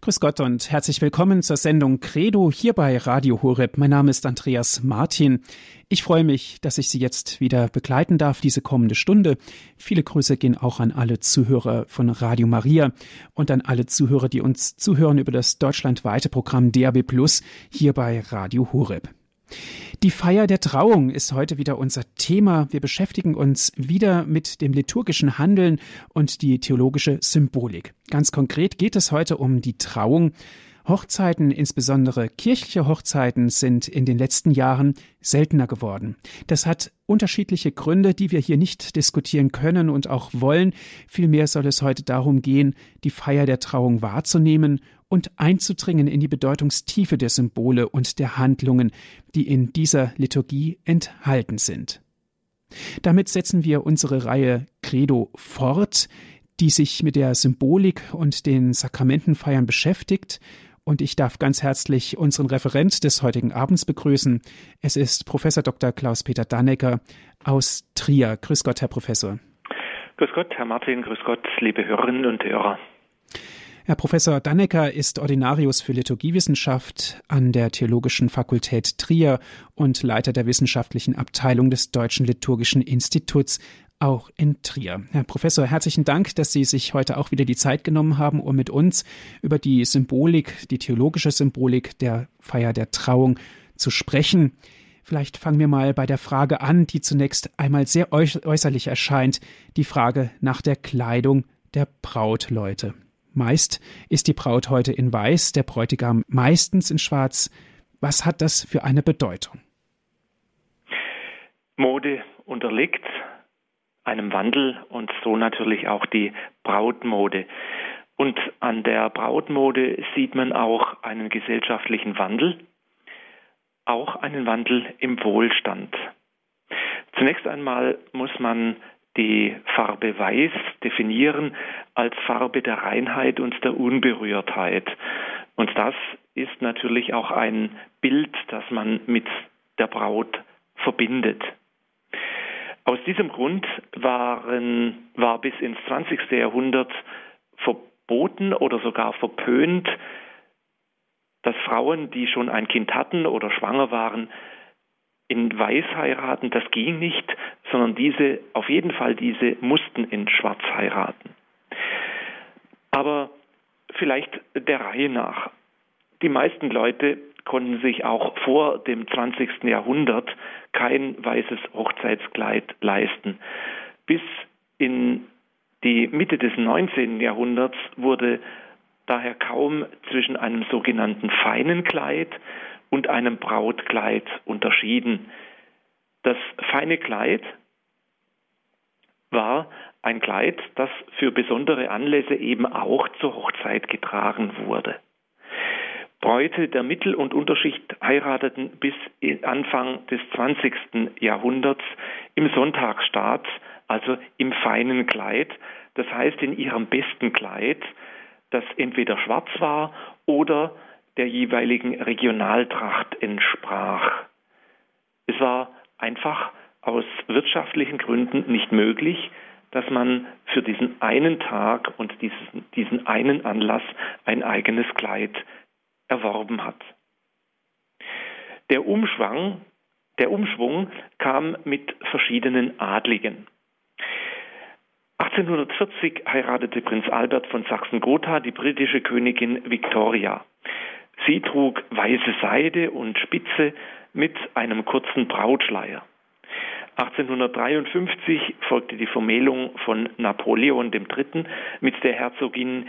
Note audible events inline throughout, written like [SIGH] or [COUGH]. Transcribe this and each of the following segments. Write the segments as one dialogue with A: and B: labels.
A: Grüß Gott und herzlich willkommen zur Sendung Credo hier bei Radio Horeb. Mein Name ist Andreas Martin. Ich freue mich, dass ich Sie jetzt wieder begleiten darf, diese kommende Stunde. Viele Grüße gehen auch an alle Zuhörer von Radio Maria und an alle Zuhörer, die uns zuhören über das deutschlandweite Programm DAB Plus hier bei Radio Horeb. Die Feier der Trauung ist heute wieder unser Thema. Wir beschäftigen uns wieder mit dem liturgischen Handeln und die theologische Symbolik. Ganz konkret geht es heute um die Trauung. Hochzeiten, insbesondere kirchliche Hochzeiten, sind in den letzten Jahren seltener geworden. Das hat unterschiedliche Gründe, die wir hier nicht diskutieren können und auch wollen. Vielmehr soll es heute darum gehen, die Feier der Trauung wahrzunehmen und einzudringen in die Bedeutungstiefe der Symbole und der Handlungen, die in dieser Liturgie enthalten sind. Damit setzen wir unsere Reihe Credo fort, die sich mit der Symbolik und den Sakramentenfeiern beschäftigt, und ich darf ganz herzlich unseren Referent des heutigen Abends begrüßen. Es ist Professor Dr. Klaus-Peter Dannecker aus Trier. Grüß Gott, Herr Professor.
B: Grüß Gott, Herr Martin, grüß Gott, liebe Hörerinnen und Hörer.
A: Herr Professor Dannecker ist Ordinarius für Liturgiewissenschaft an der Theologischen Fakultät Trier und Leiter der wissenschaftlichen Abteilung des Deutschen Liturgischen Instituts auch in Trier. Herr Professor, herzlichen Dank, dass Sie sich heute auch wieder die Zeit genommen haben, um mit uns über die Symbolik, die theologische Symbolik der Feier der Trauung zu sprechen. Vielleicht fangen wir mal bei der Frage an, die zunächst einmal sehr äußerlich erscheint, die Frage nach der Kleidung der Brautleute. Meist ist die Braut heute in Weiß, der Bräutigam meistens in Schwarz. Was hat das für eine Bedeutung?
B: Mode unterliegt einem Wandel und so natürlich auch die Brautmode. Und an der Brautmode sieht man auch einen gesellschaftlichen Wandel, auch einen Wandel im Wohlstand. Zunächst einmal muss man die Farbe Weiß definieren als Farbe der Reinheit und der Unberührtheit. Und das ist natürlich auch ein Bild, das man mit der Braut verbindet. Aus diesem Grund waren, war bis ins 20. Jahrhundert verboten oder sogar verpönt, dass Frauen, die schon ein Kind hatten oder schwanger waren, in Weiß heiraten, das ging nicht, sondern diese, auf jeden Fall diese mussten in Schwarz heiraten. Aber vielleicht der Reihe nach. Die meisten Leute konnten sich auch vor dem 20. Jahrhundert kein weißes Hochzeitskleid leisten. Bis in die Mitte des 19. Jahrhunderts wurde daher kaum zwischen einem sogenannten feinen Kleid und einem Brautkleid unterschieden. Das feine Kleid war ein Kleid, das für besondere Anlässe eben auch zur Hochzeit getragen wurde. Bräute der Mittel- und Unterschicht heirateten bis Anfang des 20. Jahrhunderts im Sonntagsstaat, also im feinen Kleid, das heißt in ihrem besten Kleid, das entweder schwarz war oder der jeweiligen Regionaltracht entsprach. Es war einfach aus wirtschaftlichen Gründen nicht möglich, dass man für diesen einen Tag und diesen, diesen einen Anlass ein eigenes Kleid erworben hat. Der Umschwang, der Umschwung kam mit verschiedenen Adligen. 1840 heiratete Prinz Albert von Sachsen-Gotha die britische Königin Victoria. Sie trug weiße Seide und Spitze mit einem kurzen Brautschleier. 1853 folgte die Vermählung von Napoleon III. mit der Herzogin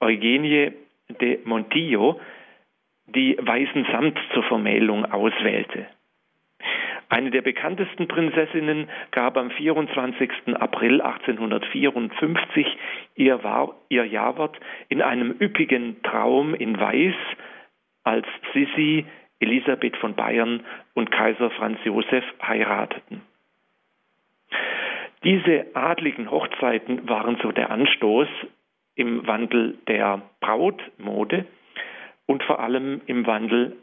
B: Eugenie de Montillo, die weißen Samt zur Vermählung auswählte. Eine der bekanntesten Prinzessinnen gab am 24. April 1854 ihr, ihr Jawort in einem üppigen Traum in Weiß, als Sissi, Elisabeth von Bayern und Kaiser Franz Josef heirateten. Diese adligen Hochzeiten waren so der Anstoß im Wandel der Brautmode und vor allem im Wandel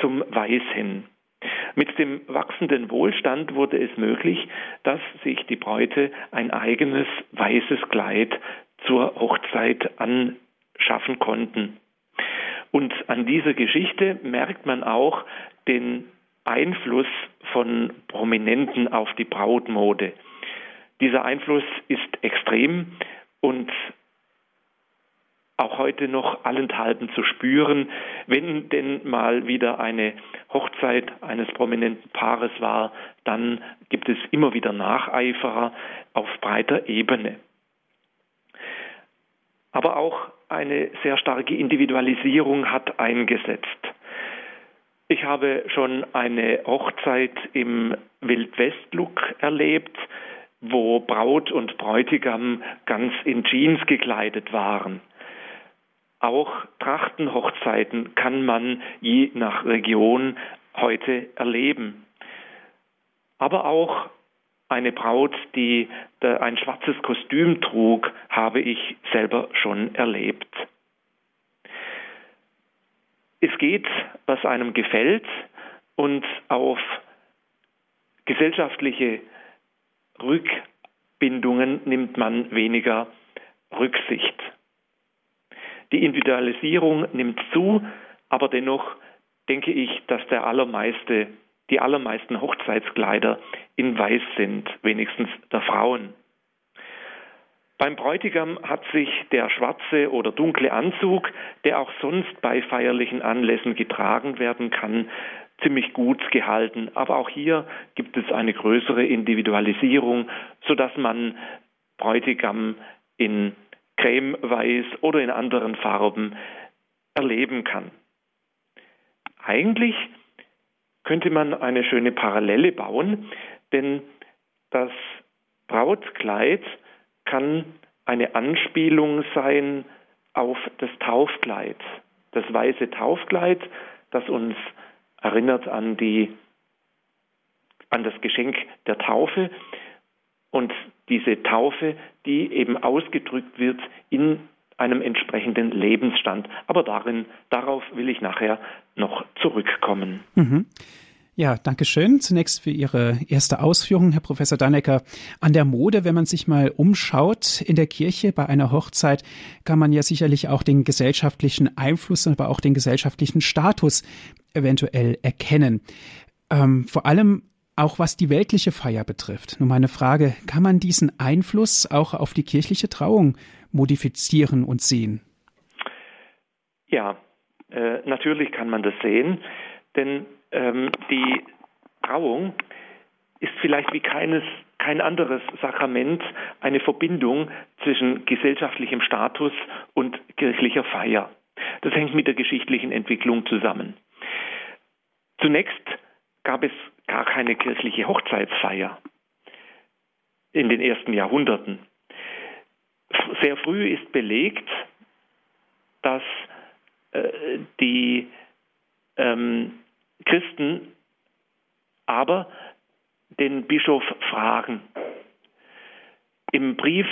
B: zum Weiß hin. Mit dem wachsenden Wohlstand wurde es möglich, dass sich die Bräute ein eigenes weißes Kleid zur Hochzeit schaffen konnten. Und an dieser Geschichte merkt man auch den Einfluss von Prominenten auf die Brautmode. Dieser Einfluss ist extrem und auch heute noch allenthalben zu spüren, wenn denn mal wieder eine Hochzeit eines prominenten Paares war, dann gibt es immer wieder Nacheiferer auf breiter Ebene. Aber auch eine sehr starke Individualisierung hat eingesetzt. Ich habe schon eine Hochzeit im Wildwest-Look erlebt, wo Braut und Bräutigam ganz in Jeans gekleidet waren. Auch Trachtenhochzeiten kann man je nach Region heute erleben. Aber auch eine Braut, die ein schwarzes Kostüm trug, habe ich selber schon erlebt. Es geht, was einem gefällt und auf gesellschaftliche Rückbindungen nimmt man weniger Rücksicht. Die Individualisierung nimmt zu, aber dennoch denke ich, dass der allermeiste, die allermeisten Hochzeitskleider in Weiß sind, wenigstens der Frauen. Beim Bräutigam hat sich der schwarze oder dunkle Anzug, der auch sonst bei feierlichen Anlässen getragen werden kann, ziemlich gut gehalten. Aber auch hier gibt es eine größere Individualisierung, sodass man Bräutigam in cremeweiß oder in anderen Farben erleben kann. Eigentlich könnte man eine schöne Parallele bauen, denn das Brautkleid kann eine Anspielung sein auf das Taufkleid. Das weiße Taufkleid, das uns erinnert an die an das Geschenk der Taufe und diese Taufe, die eben ausgedrückt wird in einem entsprechenden Lebensstand. Aber darin, darauf will ich nachher noch zurückkommen.
A: Mhm. Ja, danke schön. Zunächst für Ihre erste Ausführung, Herr Professor Dannecker. An der Mode, wenn man sich mal umschaut in der Kirche bei einer Hochzeit, kann man ja sicherlich auch den gesellschaftlichen Einfluss, aber auch den gesellschaftlichen Status eventuell erkennen. Ähm, vor allem auch was die weltliche Feier betrifft. Nun meine Frage, kann man diesen Einfluss auch auf die kirchliche Trauung modifizieren und sehen?
B: Ja, äh, natürlich kann man das sehen, denn ähm, die Trauung ist vielleicht wie keines, kein anderes Sakrament eine Verbindung zwischen gesellschaftlichem Status und kirchlicher Feier. Das hängt mit der geschichtlichen Entwicklung zusammen. Zunächst gab es gar keine kirchliche Hochzeitsfeier in den ersten Jahrhunderten. Sehr früh ist belegt, dass äh, die ähm, Christen aber den Bischof fragen. Im Brief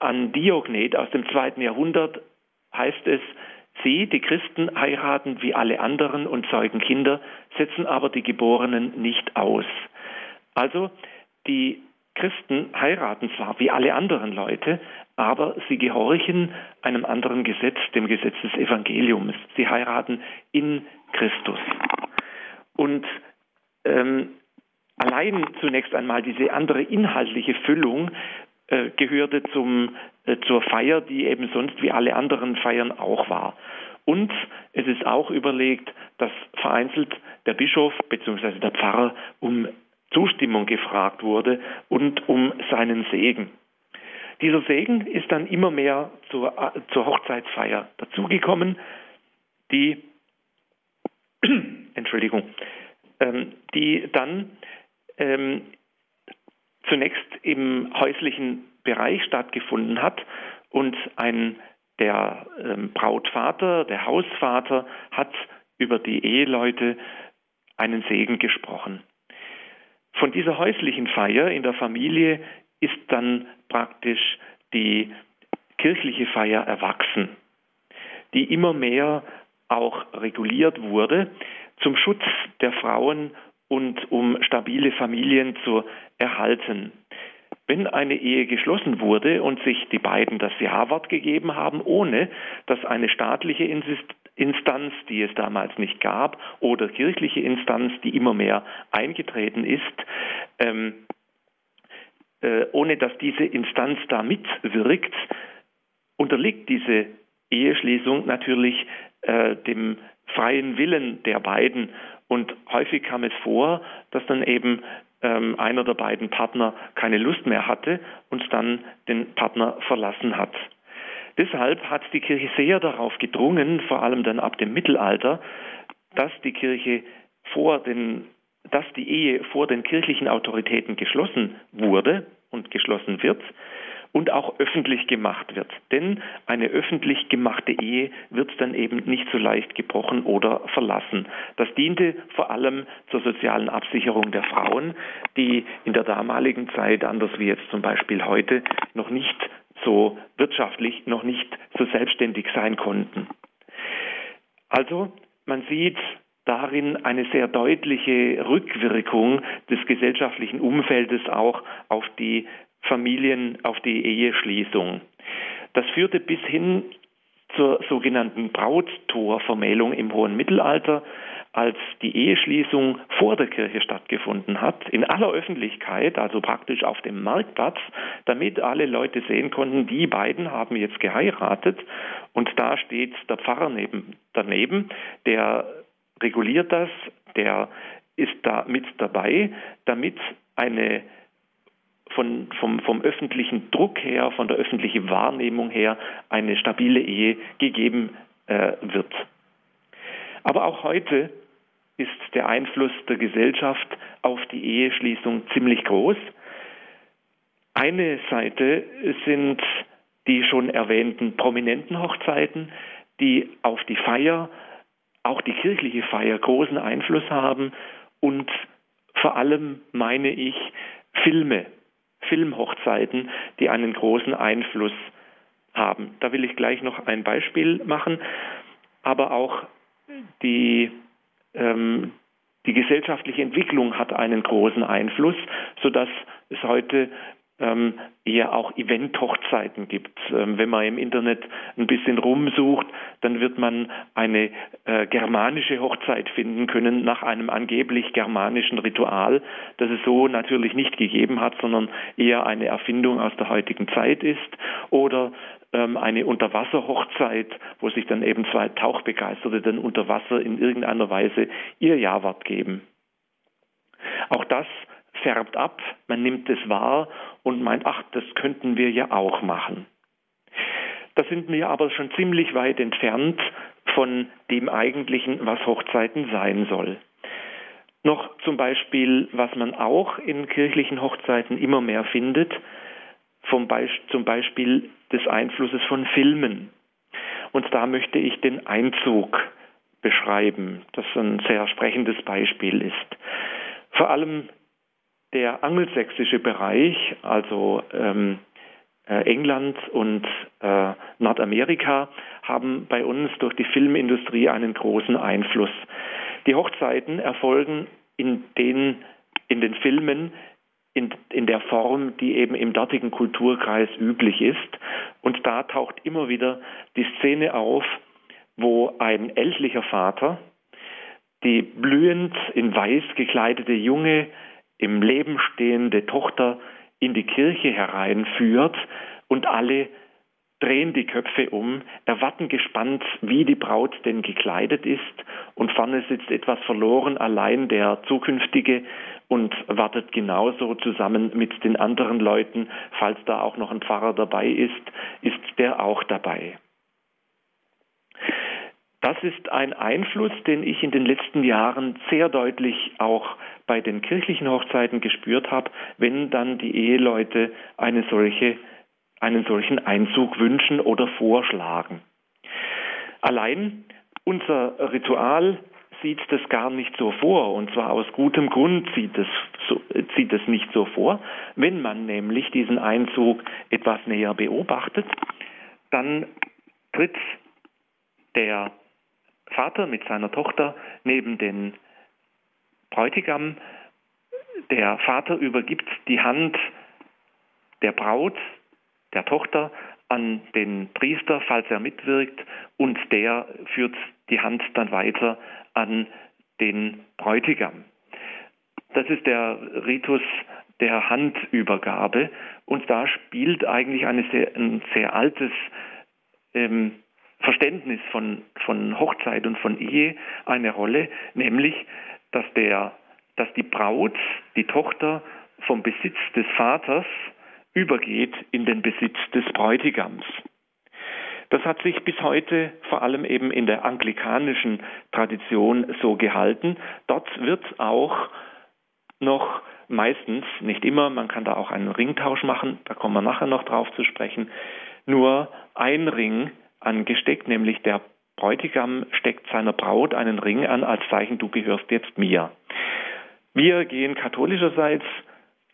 B: an Diognet aus dem zweiten Jahrhundert heißt es, Sie, die Christen, heiraten wie alle anderen und zeugen Kinder, setzen aber die Geborenen nicht aus. Also die Christen heiraten zwar wie alle anderen Leute, aber sie gehorchen einem anderen Gesetz, dem Gesetz des Evangeliums. Sie heiraten in Christus. Und ähm, allein zunächst einmal diese andere inhaltliche Füllung äh, gehörte zum, äh, zur Feier, die eben sonst wie alle anderen Feiern auch war. Und es ist auch überlegt, dass vereinzelt der Bischof bzw. der Pfarrer um Zustimmung gefragt wurde und um seinen Segen. Dieser Segen ist dann immer mehr zur, äh, zur Hochzeitsfeier dazugekommen, die [CLEARS THROAT] Entschuldigung, ähm, die dann ähm, zunächst im häuslichen Bereich stattgefunden hat und ein der ähm, Brautvater, der Hausvater hat über die Eheleute einen Segen gesprochen. Von dieser häuslichen Feier in der Familie ist dann praktisch die kirchliche Feier erwachsen, die immer mehr auch reguliert wurde zum Schutz der Frauen und um stabile Familien zu erhalten. wenn eine Ehe geschlossen wurde und sich die beiden das Ja-Wort gegeben haben, ohne dass eine staatliche Instanz, die es damals nicht gab, oder kirchliche Instanz, die immer mehr eingetreten ist, ähm, äh, ohne dass diese Instanz da mitwirkt, unterliegt diese Eheschließung natürlich äh, dem freien Willen der beiden. Und häufig kam es vor, dass dann eben ähm, einer der beiden Partner keine Lust mehr hatte und dann den Partner verlassen hat. Deshalb hat die Kirche sehr darauf gedrungen, vor allem dann ab dem Mittelalter, dass die Kirche vor den, dass die Ehe vor den kirchlichen Autoritäten geschlossen wurde und geschlossen wird und auch öffentlich gemacht wird. Denn eine öffentlich gemachte Ehe wird dann eben nicht so leicht gebrochen oder verlassen. Das diente vor allem zur sozialen Absicherung der Frauen, die in der damaligen Zeit, anders wie jetzt zum Beispiel heute, noch nicht so wirtschaftlich, noch nicht so selbstständig sein konnten. Also man sieht darin eine sehr deutliche Rückwirkung des gesellschaftlichen Umfeldes auch auf die Familien auf die Eheschließung. Das führte bis hin zur sogenannten Brauttorvermählung im hohen Mittelalter, als die Eheschließung vor der Kirche stattgefunden hat, in aller Öffentlichkeit, also praktisch auf dem Marktplatz, damit alle Leute sehen konnten, die beiden haben jetzt geheiratet und da steht der Pfarrer neben, daneben, der reguliert das, der ist da mit dabei, damit eine von, vom, vom öffentlichen Druck her, von der öffentlichen Wahrnehmung her eine stabile Ehe gegeben äh, wird. Aber auch heute ist der Einfluss der Gesellschaft auf die Eheschließung ziemlich groß. Eine Seite sind die schon erwähnten prominenten Hochzeiten, die auf die Feier, auch die kirchliche Feier, großen Einfluss haben und vor allem meine ich Filme, Filmhochzeiten, die einen großen Einfluss haben. Da will ich gleich noch ein Beispiel machen, aber auch die, ähm, die gesellschaftliche Entwicklung hat einen großen Einfluss, sodass es heute ähm, eher auch Event-Hochzeiten gibt. Ähm, wenn man im Internet ein bisschen rumsucht, dann wird man eine äh, germanische Hochzeit finden können nach einem angeblich germanischen Ritual, das es so natürlich nicht gegeben hat, sondern eher eine Erfindung aus der heutigen Zeit ist. Oder ähm, eine Unterwasserhochzeit, wo sich dann eben zwei Tauchbegeisterte dann unter Wasser in irgendeiner Weise ihr Jawort geben. Auch das färbt ab, man nimmt es wahr und meint, ach, das könnten wir ja auch machen. Da sind wir aber schon ziemlich weit entfernt von dem eigentlichen, was Hochzeiten sein soll. Noch zum Beispiel, was man auch in kirchlichen Hochzeiten immer mehr findet, Be zum Beispiel des Einflusses von Filmen. Und da möchte ich den Einzug beschreiben, das ein sehr sprechendes Beispiel ist. Vor allem der angelsächsische Bereich, also ähm, äh, England und äh, Nordamerika, haben bei uns durch die Filmindustrie einen großen Einfluss. Die Hochzeiten erfolgen in den, in den Filmen in, in der Form, die eben im dortigen Kulturkreis üblich ist. Und da taucht immer wieder die Szene auf, wo ein ältlicher Vater die blühend in weiß gekleidete junge im Leben stehende Tochter in die Kirche hereinführt und alle drehen die Köpfe um, erwarten gespannt, wie die Braut denn gekleidet ist. Und vorne sitzt etwas verloren allein der zukünftige und wartet genauso zusammen mit den anderen Leuten, falls da auch noch ein Pfarrer dabei ist, ist der auch dabei. Das ist ein Einfluss, den ich in den letzten Jahren sehr deutlich auch bei den kirchlichen Hochzeiten gespürt habe, wenn dann die Eheleute eine solche, einen solchen Einzug wünschen oder vorschlagen. Allein unser Ritual sieht das gar nicht so vor, und zwar aus gutem Grund sieht es, so, sieht es nicht so vor. Wenn man nämlich diesen Einzug etwas näher beobachtet, dann tritt der Vater mit seiner Tochter neben den Bräutigam. Der Vater übergibt die Hand der Braut, der Tochter an den Priester, falls er mitwirkt, und der führt die Hand dann weiter an den Bräutigam. Das ist der Ritus der Handübergabe und da spielt eigentlich sehr, ein sehr altes ähm, Verständnis von, von Hochzeit und von Ehe eine Rolle, nämlich dass, der, dass die Braut, die Tochter vom Besitz des Vaters übergeht in den Besitz des Bräutigams. Das hat sich bis heute vor allem eben in der anglikanischen Tradition so gehalten. Dort wird auch noch meistens, nicht immer, man kann da auch einen Ringtausch machen, da kommen wir nachher noch drauf zu sprechen, nur ein Ring angesteckt, nämlich der Bräutigam steckt seiner Braut einen Ring an als Zeichen, du gehörst jetzt mir. Wir gehen katholischerseits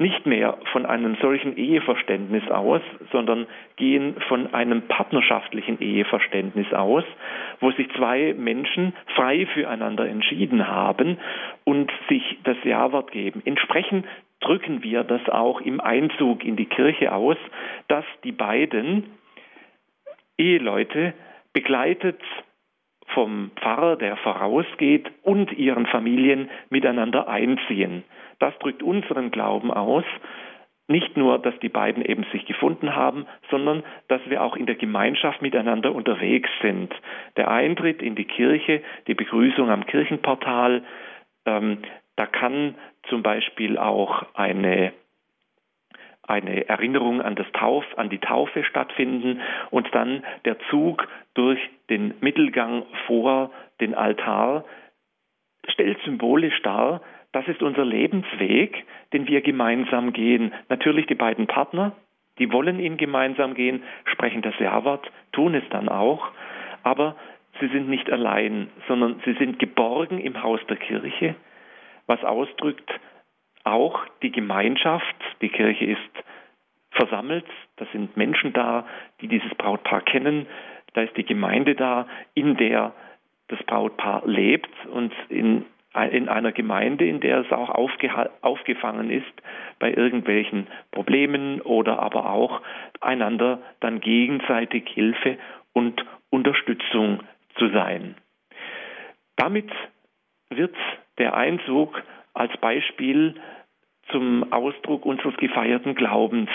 B: nicht mehr von einem solchen Eheverständnis aus, sondern gehen von einem partnerschaftlichen Eheverständnis aus, wo sich zwei Menschen frei füreinander entschieden haben und sich das Ja-Wort geben. Entsprechend drücken wir das auch im Einzug in die Kirche aus, dass die beiden Eheleute begleitet vom Pfarrer, der vorausgeht, und ihren Familien miteinander einziehen. Das drückt unseren Glauben aus, nicht nur, dass die beiden eben sich gefunden haben, sondern dass wir auch in der Gemeinschaft miteinander unterwegs sind. Der Eintritt in die Kirche, die Begrüßung am Kirchenportal, ähm, da kann zum Beispiel auch eine eine Erinnerung an, Tauf, an die Taufe stattfinden und dann der Zug durch den Mittelgang vor den Altar stellt symbolisch dar, das ist unser Lebensweg, den wir gemeinsam gehen. Natürlich die beiden Partner, die wollen ihn gemeinsam gehen, sprechen das Ja-Wort, tun es dann auch, aber sie sind nicht allein, sondern sie sind geborgen im Haus der Kirche, was ausdrückt auch die Gemeinschaft. Die Kirche ist versammelt, da sind Menschen da, die dieses Brautpaar kennen, da ist die Gemeinde da, in der das Brautpaar lebt und in in einer Gemeinde, in der es auch aufgefangen ist bei irgendwelchen Problemen oder aber auch einander dann gegenseitig Hilfe und Unterstützung zu sein. Damit wird der Einzug als Beispiel zum Ausdruck unseres gefeierten Glaubens.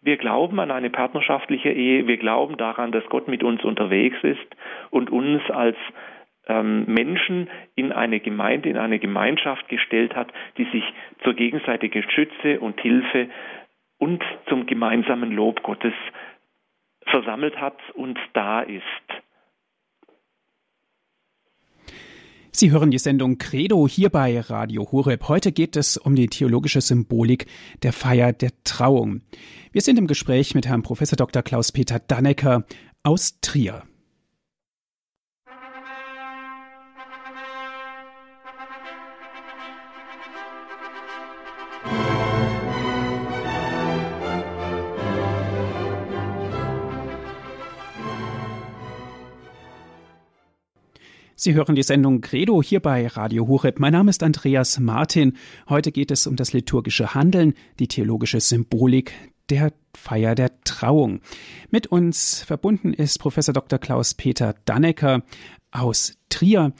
B: Wir glauben an eine partnerschaftliche Ehe, wir glauben daran, dass Gott mit uns unterwegs ist und uns als ähm, Menschen in eine Gemeinde, in eine Gemeinschaft gestellt hat, die sich zur gegenseitigen Schütze und Hilfe und zum gemeinsamen Lob Gottes versammelt hat und da ist.
A: Sie hören die Sendung Credo hier bei Radio Horeb. Heute geht es um die theologische Symbolik der Feier der Trauung. Wir sind im Gespräch mit Herrn Prof. Dr. Klaus-Peter Dannecker aus Trier. Sie hören die Sendung Credo hier bei Radio Horeb. Mein Name ist Andreas Martin. Heute geht es um das liturgische Handeln, die theologische Symbolik der Feier der Trauung. Mit uns verbunden ist Professor Dr. Klaus-Peter Dannecker aus Trier.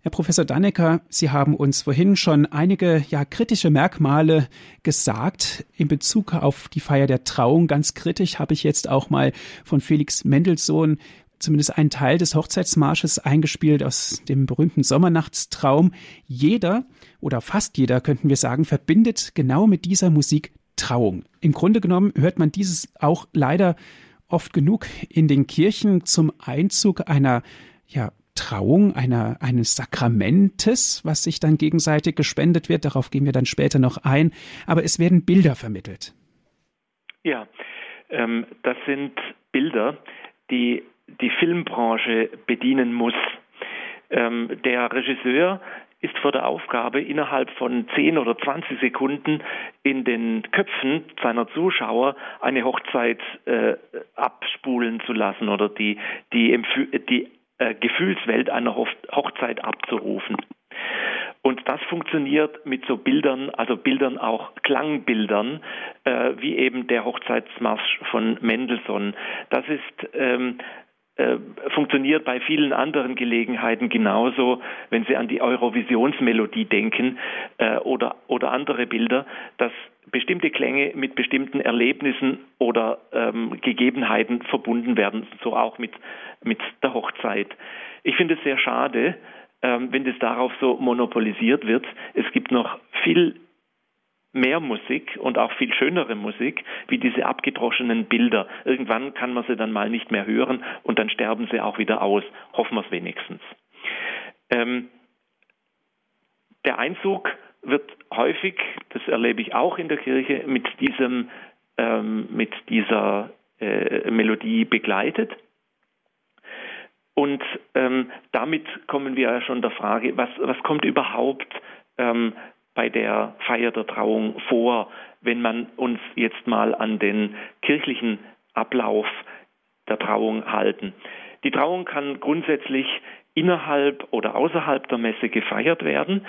A: Herr Professor Dannecker, Sie haben uns vorhin schon einige ja kritische Merkmale gesagt in Bezug auf die Feier der Trauung. Ganz kritisch habe ich jetzt auch mal von Felix Mendelssohn zumindest einen Teil des Hochzeitsmarsches eingespielt aus dem berühmten Sommernachtstraum. Jeder oder fast jeder, könnten wir sagen, verbindet genau mit dieser Musik Trauung. Im Grunde genommen hört man dieses auch leider oft genug in den Kirchen zum Einzug einer ja, Trauung, einer, eines Sakramentes, was sich dann gegenseitig gespendet wird. Darauf gehen wir dann später noch ein. Aber es werden Bilder vermittelt.
B: Ja, ähm, das sind Bilder, die die Filmbranche bedienen muss. Ähm, der Regisseur ist vor der Aufgabe, innerhalb von 10 oder 20 Sekunden in den Köpfen seiner Zuschauer eine Hochzeit äh, abspulen zu lassen oder die, die, die äh, Gefühlswelt einer Hochzeit abzurufen. Und das funktioniert mit so Bildern, also Bildern auch Klangbildern, äh, wie eben der Hochzeitsmarsch von Mendelssohn. Das ist ähm, äh, funktioniert bei vielen anderen Gelegenheiten genauso, wenn Sie an die Eurovisionsmelodie denken äh, oder, oder andere Bilder, dass bestimmte Klänge mit bestimmten Erlebnissen oder ähm, Gegebenheiten verbunden werden, so auch mit, mit der Hochzeit. Ich finde es sehr schade, ähm, wenn das darauf so monopolisiert wird. Es gibt noch viel mehr Musik und auch viel schönere Musik wie diese abgedroschenen Bilder. Irgendwann kann man sie dann mal nicht mehr hören und dann sterben sie auch wieder aus. Hoffen wir es wenigstens. Ähm, der Einzug wird häufig, das erlebe ich auch in der Kirche, mit diesem, ähm, mit dieser äh, Melodie begleitet. Und ähm, damit kommen wir ja schon der Frage, was, was kommt überhaupt ähm, bei der Feier der Trauung vor, wenn man uns jetzt mal an den kirchlichen Ablauf der Trauung halten. Die Trauung kann grundsätzlich innerhalb oder außerhalb der Messe gefeiert werden.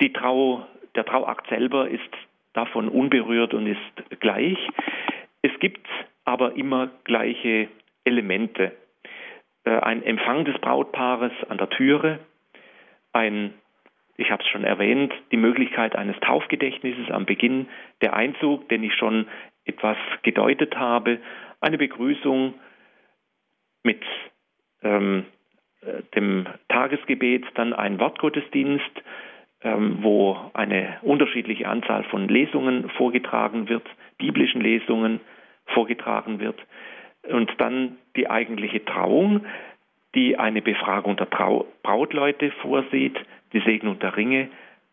B: Die Trau, der Trauakt selber ist davon unberührt und ist gleich. Es gibt aber immer gleiche Elemente. Äh, ein Empfang des Brautpaares an der Türe, ein ich habe es schon erwähnt, die Möglichkeit eines Taufgedächtnisses am Beginn, der Einzug, den ich schon etwas gedeutet habe, eine Begrüßung mit ähm, äh, dem Tagesgebet, dann ein Wortgottesdienst, ähm, wo eine unterschiedliche Anzahl von Lesungen vorgetragen wird, biblischen Lesungen vorgetragen wird, und dann die eigentliche Trauung, die eine Befragung der Trau Brautleute vorsieht, die Segnung der Ringe,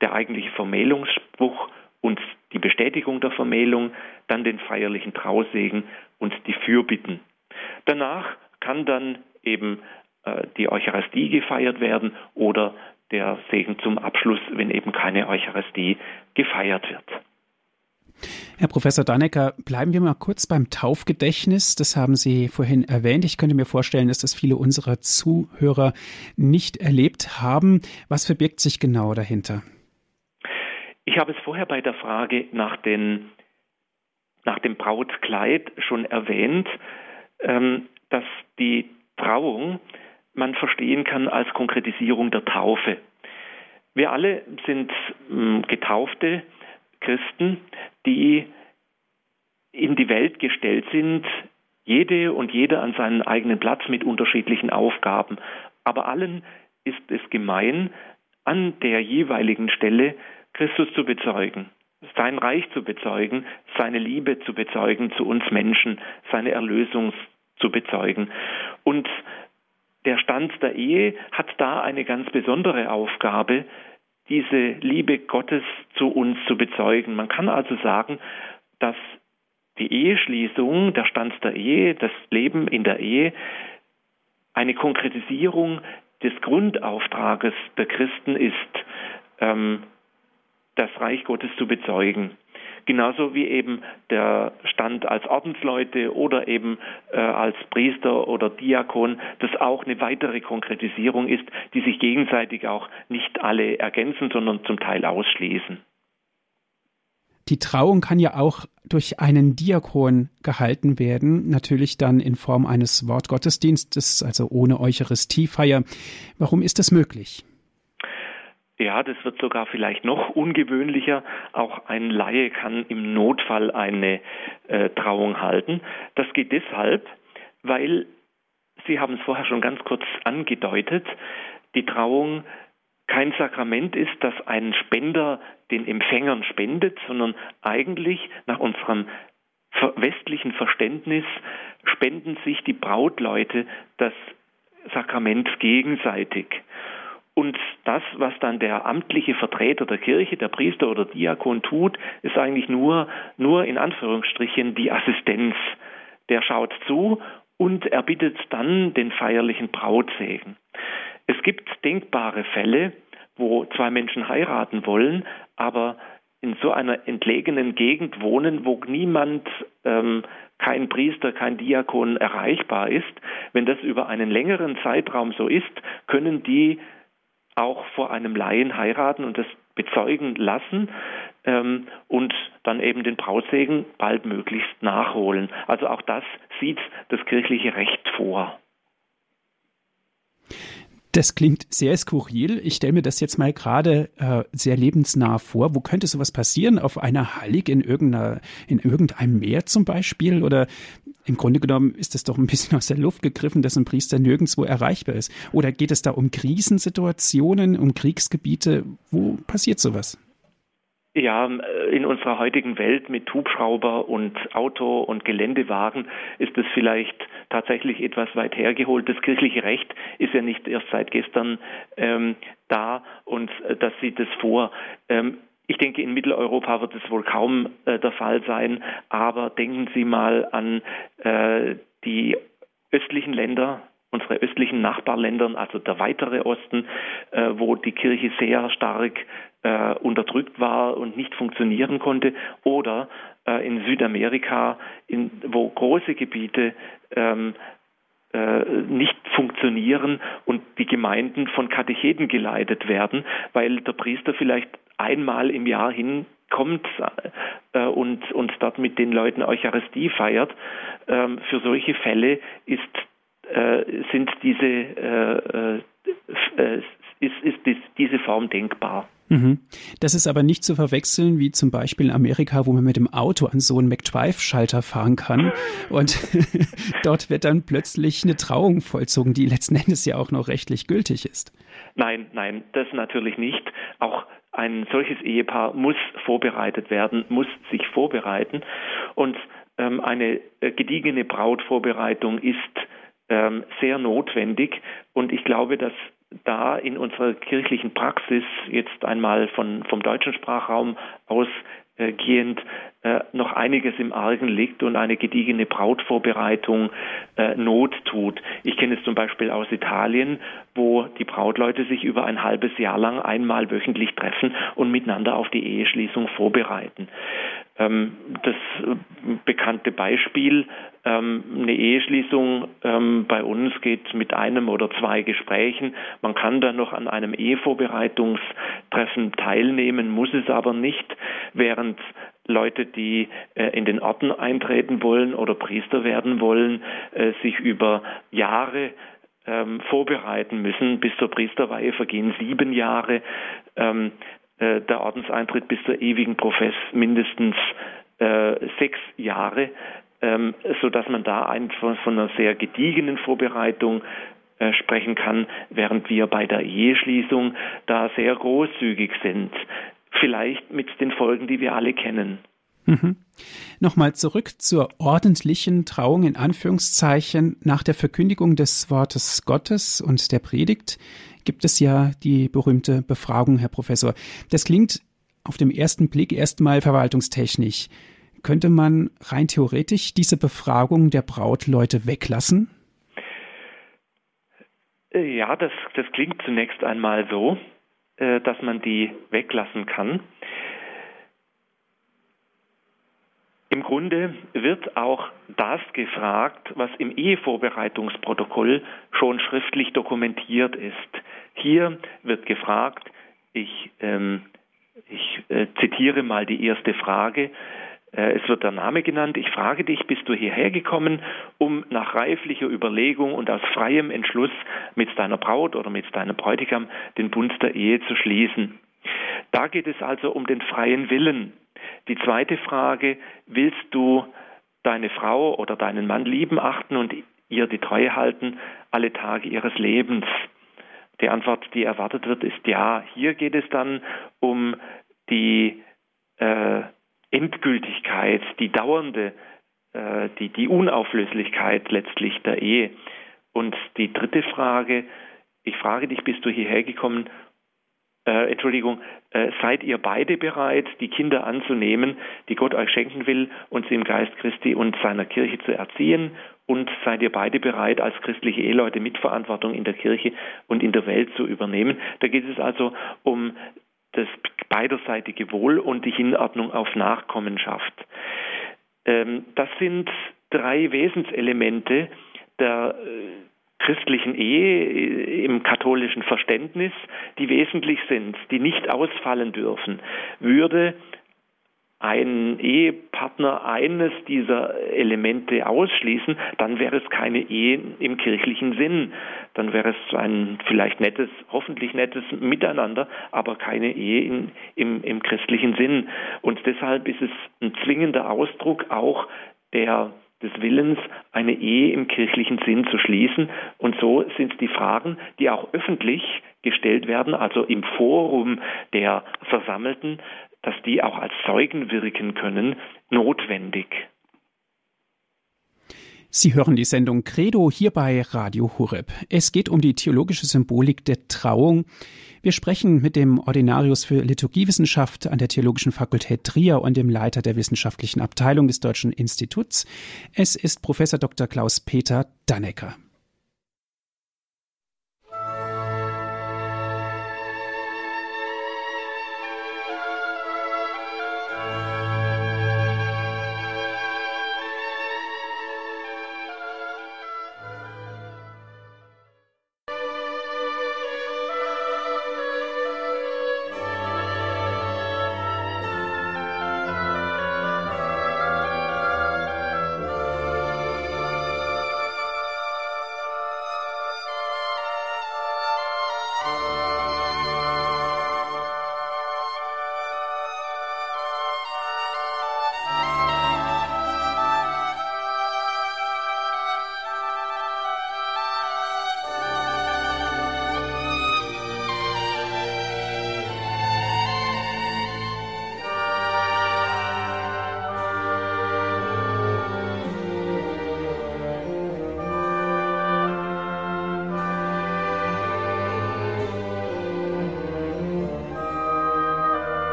B: der eigentliche Vermählungsspruch und die Bestätigung der Vermählung, dann den feierlichen Trausegen und die Fürbitten. Danach kann dann eben äh, die Eucharistie gefeiert werden oder der Segen zum Abschluss, wenn eben keine Eucharistie gefeiert wird.
A: Herr Professor Dannecker, bleiben wir mal kurz beim Taufgedächtnis. Das haben Sie vorhin erwähnt. Ich könnte mir vorstellen, dass das viele unserer Zuhörer nicht erlebt haben. Was verbirgt sich genau dahinter?
B: Ich habe es vorher bei der Frage nach, den, nach dem Brautkleid schon erwähnt, ähm, dass die Trauung man verstehen kann als Konkretisierung der Taufe. Wir alle sind ähm, Getaufte, Christen, die in die Welt gestellt sind, jede und jeder an seinen eigenen Platz mit unterschiedlichen Aufgaben. Aber allen ist es gemein, an der jeweiligen Stelle Christus zu bezeugen, sein Reich zu bezeugen, seine Liebe zu bezeugen zu uns Menschen, seine Erlösung zu bezeugen. Und der Stand der Ehe hat da eine ganz besondere Aufgabe, diese Liebe Gottes zu uns zu bezeugen. Man kann also sagen, dass die Eheschließung, der Stand der Ehe, das Leben in der Ehe eine Konkretisierung des Grundauftrages der Christen ist, ähm, das Reich Gottes zu bezeugen genauso wie eben der Stand als Ordensleute oder eben äh, als Priester oder Diakon, das auch eine weitere Konkretisierung ist, die sich gegenseitig auch nicht alle ergänzen, sondern zum Teil ausschließen.
A: Die Trauung kann ja auch durch einen Diakon gehalten werden, natürlich dann in Form eines Wortgottesdienstes, also ohne Eucharistiefeier. Warum ist das möglich?
B: Ja, das wird sogar vielleicht noch ungewöhnlicher. Auch ein Laie kann im Notfall eine äh, Trauung halten. Das geht deshalb, weil Sie haben es vorher schon ganz kurz angedeutet, die Trauung kein Sakrament ist, das ein Spender den Empfängern spendet, sondern eigentlich nach unserem westlichen Verständnis spenden sich die Brautleute das Sakrament gegenseitig. Und das, was dann der amtliche Vertreter der Kirche, der Priester oder Diakon tut, ist eigentlich nur, nur in Anführungsstrichen die Assistenz. Der schaut zu und er bittet dann den feierlichen Brautsegen. Es gibt denkbare Fälle, wo zwei Menschen heiraten wollen, aber in so einer entlegenen Gegend wohnen, wo niemand, ähm, kein Priester, kein Diakon erreichbar ist. Wenn das über einen längeren Zeitraum so ist, können die auch vor einem Laien heiraten und das bezeugen lassen ähm, und dann eben den Brautsegen baldmöglichst nachholen. Also auch das sieht das kirchliche Recht vor.
A: Das klingt sehr skurril. Ich stelle mir das jetzt mal gerade äh, sehr lebensnah vor. Wo könnte sowas passieren? Auf einer Hallig in, irgendeiner, in irgendeinem Meer zum Beispiel? Oder im Grunde genommen ist es doch ein bisschen [LAUGHS] aus der Luft gegriffen, dass ein Priester nirgendwo erreichbar ist. Oder geht es da um Krisensituationen, um Kriegsgebiete? Wo passiert sowas?
B: Ja, in unserer heutigen Welt mit Hubschrauber und Auto und Geländewagen ist es vielleicht tatsächlich etwas weit hergeholt. Das kirchliche Recht ist ja nicht erst seit gestern ähm, da und äh, das sieht es vor. Ähm, ich denke, in Mitteleuropa wird es wohl kaum äh, der Fall sein, aber denken Sie mal an äh, die östlichen Länder, unsere östlichen Nachbarländern, also der weitere Osten, äh, wo die Kirche sehr stark äh, unterdrückt war und nicht funktionieren konnte, oder äh, in Südamerika, in, wo große Gebiete ähm, äh, nicht funktionieren und die Gemeinden von Katecheten geleitet werden, weil der Priester vielleicht einmal im Jahr hinkommt äh, und, und dort mit den Leuten Eucharistie feiert. Ähm, für solche Fälle ist, sind diese, äh, äh, ist, ist, ist diese Form denkbar.
A: Mhm. Das ist aber nicht zu verwechseln wie zum Beispiel in Amerika, wo man mit dem Auto an so einen McDrive-Schalter fahren kann und [LAUGHS] dort wird dann plötzlich eine Trauung vollzogen, die letzten Endes ja auch noch rechtlich gültig ist.
B: Nein, nein, das natürlich nicht. Auch ein solches Ehepaar muss vorbereitet werden, muss sich vorbereiten und ähm, eine äh, gediegene Brautvorbereitung ist ähm, sehr notwendig und ich glaube, dass da in unserer kirchlichen Praxis jetzt einmal von, vom deutschen Sprachraum ausgehend äh, noch einiges im Argen liegt und eine gediegene Brautvorbereitung äh, Not tut. Ich kenne es zum Beispiel aus Italien, wo die Brautleute sich über ein halbes Jahr lang einmal wöchentlich treffen und miteinander auf die Eheschließung vorbereiten. Ähm, das äh, bekannte Beispiel, ähm, eine Eheschließung ähm, bei uns geht mit einem oder zwei Gesprächen. Man kann dann noch an einem Ehevorbereitungstreffen teilnehmen, muss es aber nicht, während Leute, die äh, in den Orten eintreten wollen oder Priester werden wollen, äh, sich über Jahre vorbereiten müssen. Bis zur Priesterweihe vergehen sieben Jahre. Äh, der Ordenseintritt bis zur ewigen Profess mindestens sechs Jahre, ähm, so dass man da einfach von einer sehr gediegenen Vorbereitung äh, sprechen kann, während wir bei der Eheschließung da sehr großzügig sind. Vielleicht mit den Folgen, die wir alle kennen.
A: Mhm. Nochmal zurück zur ordentlichen Trauung in Anführungszeichen nach der Verkündigung des Wortes Gottes und der Predigt gibt es ja die berühmte Befragung, Herr Professor. Das klingt auf dem ersten Blick erstmal verwaltungstechnisch. Könnte man rein theoretisch diese Befragung der Brautleute weglassen?
B: Äh, ja, das, das klingt zunächst einmal so, äh, dass man die weglassen kann. Im Grunde wird auch das gefragt, was im Ehevorbereitungsprotokoll schon schriftlich dokumentiert ist. Hier wird gefragt, ich, ähm, ich äh, zitiere mal die erste Frage, es wird der Name genannt. Ich frage dich, bist du hierher gekommen, um nach reiflicher Überlegung und aus freiem Entschluss mit deiner Braut oder mit deinem Bräutigam den Bund der Ehe zu schließen? Da geht es also um den freien Willen. Die zweite Frage, willst du deine Frau oder deinen Mann lieben, achten und ihr die Treue halten alle Tage ihres Lebens? Die Antwort, die erwartet wird, ist ja. Hier geht es dann um die äh, Endgültigkeit, die dauernde, äh, die, die Unauflöslichkeit letztlich der Ehe. Und die dritte Frage, ich frage dich, bist du hierher gekommen, äh, Entschuldigung, äh, seid ihr beide bereit, die Kinder anzunehmen, die Gott euch schenken will und sie im Geist Christi und seiner Kirche zu erziehen? Und seid ihr beide bereit, als christliche Eheleute Mitverantwortung in der Kirche und in der Welt zu übernehmen? Da geht es also um das beiderseitige Wohl und die Hinordnung auf Nachkommenschaft. Ähm, das sind drei Wesenselemente der, christlichen Ehe im katholischen Verständnis, die wesentlich sind, die nicht ausfallen dürfen, würde ein Ehepartner eines dieser Elemente ausschließen, dann wäre es keine Ehe im kirchlichen Sinn. Dann wäre es ein vielleicht nettes, hoffentlich nettes Miteinander, aber keine Ehe in, im, im christlichen Sinn. Und deshalb ist es ein zwingender Ausdruck auch der des Willens, eine Ehe im kirchlichen Sinn zu schließen. Und so sind die Fragen, die auch öffentlich gestellt werden, also im Forum der Versammelten, dass die auch als Zeugen wirken können, notwendig.
A: Sie hören die Sendung Credo hier bei Radio Hureb. Es geht um die theologische Symbolik der Trauung. Wir sprechen mit dem Ordinarius für Liturgiewissenschaft an der Theologischen Fakultät Trier und dem Leiter der wissenschaftlichen Abteilung des Deutschen Instituts. Es ist Professor Dr. Klaus Peter Dannecker.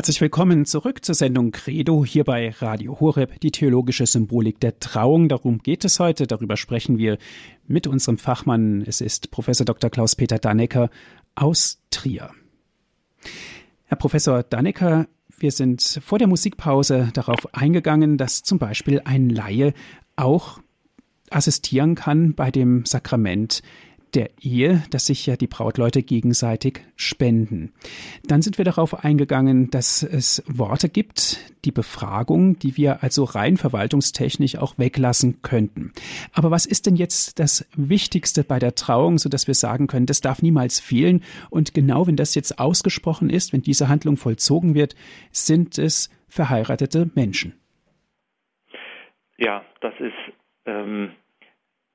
A: Herzlich willkommen zurück zur Sendung Credo hier bei Radio Horeb, die theologische Symbolik der Trauung. Darum geht es heute. Darüber sprechen wir mit unserem Fachmann. Es ist Professor Dr. Klaus-Peter Dannecker aus Trier. Herr Professor Dannecker, wir sind vor der Musikpause darauf eingegangen, dass zum Beispiel ein Laie auch assistieren kann bei dem Sakrament der Ehe, dass sich ja die Brautleute gegenseitig spenden. Dann sind wir darauf eingegangen, dass es Worte gibt, die Befragung, die wir also rein verwaltungstechnisch auch weglassen könnten. Aber was ist denn jetzt das Wichtigste bei der Trauung, so dass wir sagen können, das darf niemals fehlen? Und genau wenn das jetzt ausgesprochen ist, wenn diese Handlung vollzogen wird, sind es verheiratete Menschen.
B: Ja, das ist ähm,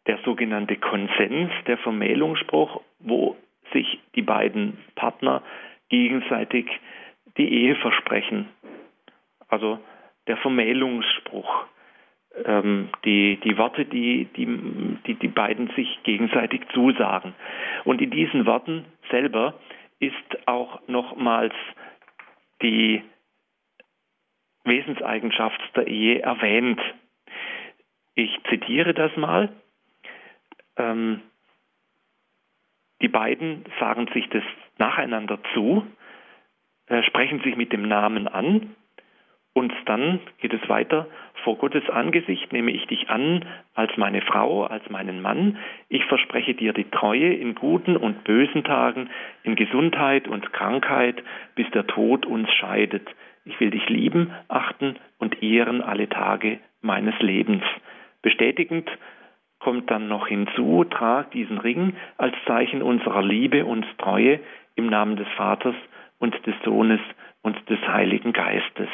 B: der sogenannte Konsens, der Vermählungsspruch, wo sich die beiden Partner gegenseitig die Ehe versprechen. Also der Vermählungsspruch, ähm, die, die Worte, die die, die die beiden sich gegenseitig zusagen. Und in diesen Worten selber ist auch nochmals die Wesenseigenschaft der Ehe erwähnt. Ich zitiere das mal. Ähm, die beiden sagen sich das nacheinander zu, äh, sprechen sich mit dem Namen an und dann geht es weiter. Vor Gottes Angesicht nehme ich dich an als meine Frau, als meinen Mann. Ich verspreche dir die Treue in guten und bösen Tagen, in Gesundheit und Krankheit, bis der Tod uns scheidet. Ich will dich lieben, achten und ehren alle Tage meines Lebens. Bestätigend kommt dann noch hinzu, trag diesen Ring als Zeichen unserer Liebe und Treue im Namen des Vaters und des Sohnes und des Heiligen Geistes.